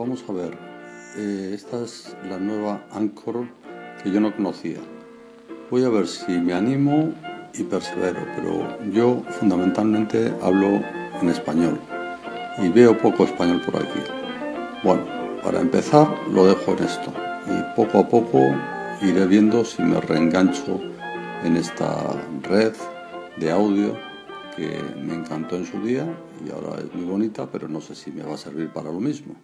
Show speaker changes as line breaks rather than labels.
vamos a ver. Eh, esta es la nueva Anchor que yo no conocía. Voy a ver si me animo y persevero, pero yo fundamentalmente hablo en español y veo poco español por aquí. Bueno, para empezar lo dejo en esto y poco a poco iré viendo si me reengancho en esta red de audio que me encantó en su día y ahora es muy bonita, pero no sé si me va a servir para lo mismo.